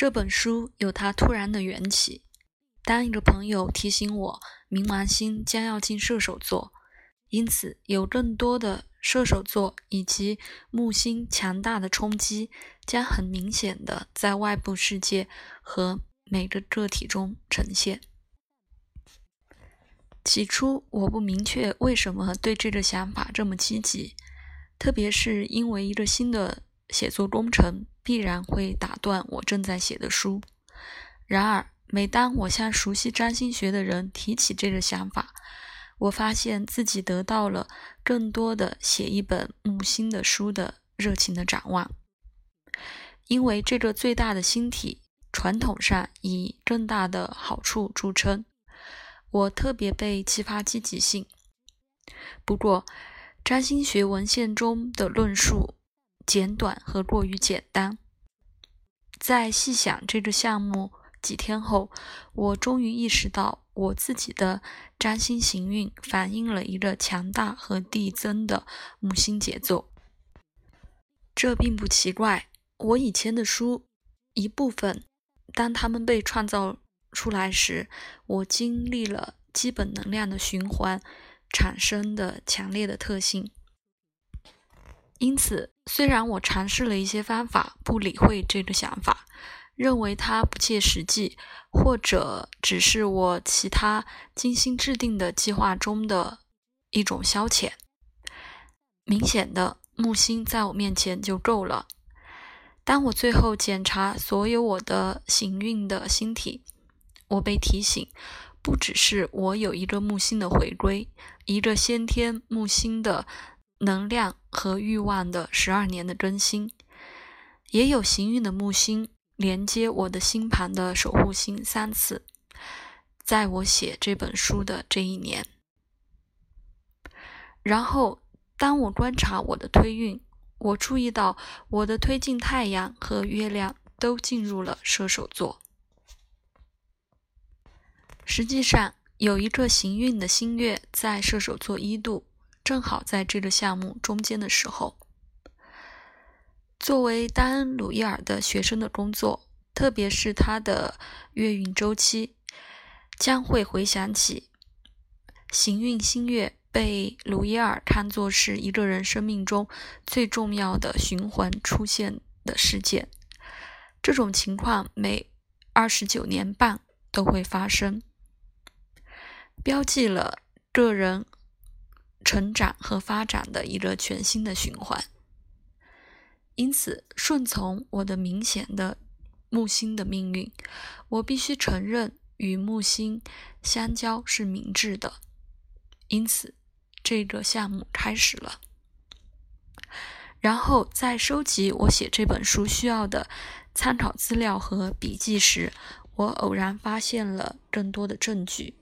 这本书有它突然的缘起。当一个朋友提醒我，冥王星将要进射手座，因此有更多的射手座以及木星强大的冲击，将很明显的在外部世界和每个个体中呈现。起初我不明确为什么对这个想法这么积极，特别是因为一个新的写作工程必然会打断我正在写的书。然而，每当我向熟悉占星学的人提起这个想法，我发现自己得到了更多的写一本木星的书的热情的展望，因为这个最大的星体传统上以更大的好处著称。我特别被激发积极性。不过，占星学文献中的论述简短和过于简单。在细想这个项目几天后，我终于意识到，我自己的占星行运反映了一个强大和递增的木星节奏。这并不奇怪。我以前的书一部分，当它们被创造。出来时，我经历了基本能量的循环产生的强烈的特性。因此，虽然我尝试了一些方法，不理会这个想法，认为它不切实际，或者只是我其他精心制定的计划中的一种消遣。明显的木星在我面前就够了。当我最后检查所有我的行运的星体。我被提醒，不只是我有一个木星的回归，一个先天木星的能量和欲望的十二年的更新，也有行运的木星连接我的星盘的守护星三次，在我写这本书的这一年。然后，当我观察我的推运，我注意到我的推进太阳和月亮都进入了射手座。实际上，有一个行运的新月在射手座一度，正好在这个项目中间的时候。作为丹恩·鲁伊尔的学生的工作，特别是他的月运周期，将会回想起行运新月被鲁伊尔看作是一个人生命中最重要的循环出现的事件。这种情况每二十九年半都会发生。标记了个人成长和发展的一个全新的循环，因此顺从我的明显的木星的命运，我必须承认与木星相交是明智的。因此，这个项目开始了。然后，在收集我写这本书需要的参考资料和笔记时，我偶然发现了更多的证据。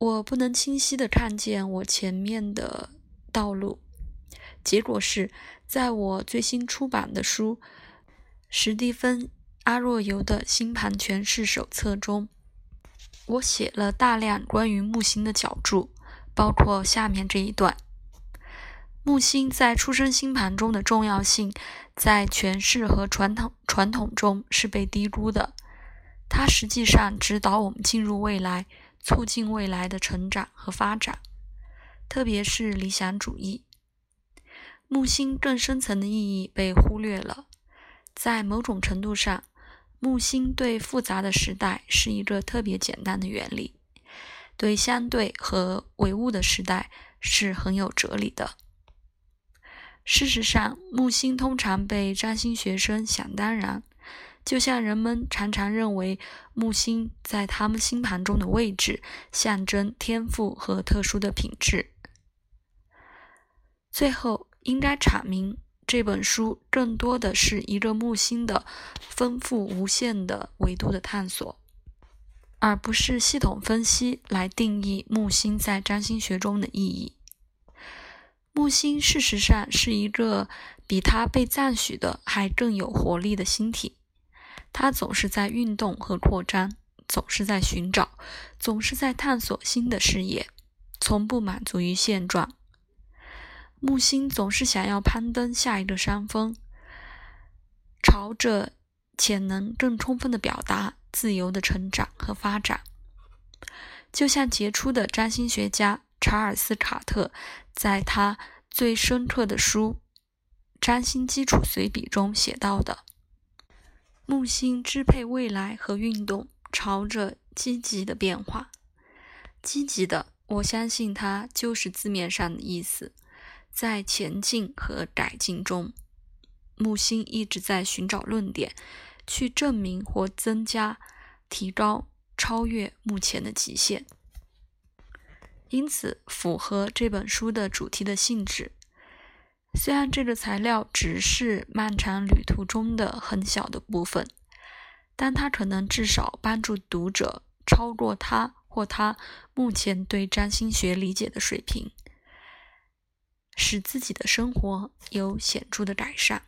我不能清晰地看见我前面的道路，结果是在我最新出版的书《史蒂芬·阿若尤的星盘诠释手册》中，我写了大量关于木星的角注，包括下面这一段：木星在出生星盘中的重要性，在诠释和传统传统中是被低估的，它实际上指导我们进入未来。促进未来的成长和发展，特别是理想主义。木星更深层的意义被忽略了。在某种程度上，木星对复杂的时代是一个特别简单的原理，对相对和唯物的时代是很有哲理的。事实上，木星通常被占星学生想当然。就像人们常常认为木星在他们星盘中的位置象征天赋和特殊的品质。最后，应该阐明这本书更多的是一个木星的丰富无限的维度的探索，而不是系统分析来定义木星在占星学中的意义。木星事实上是一个比它被赞许的还更有活力的星体。他总是在运动和扩张，总是在寻找，总是在探索新的视野，从不满足于现状。木星总是想要攀登下一个山峰，朝着潜能更充分的表达自由的成长和发展。就像杰出的占星学家查尔斯·卡特在他最深刻的书《占星基础随笔》中写到的：“木星支配未来和运动，朝着积极的变化。积极的，我相信它就是字面上的意思，在前进和改进中。木星一直在寻找论点，去证明或增加、提高。”超越目前的极限，因此符合这本书的主题的性质。虽然这个材料只是漫长旅途中的很小的部分，但它可能至少帮助读者超过他或他目前对占星学理解的水平，使自己的生活有显著的改善。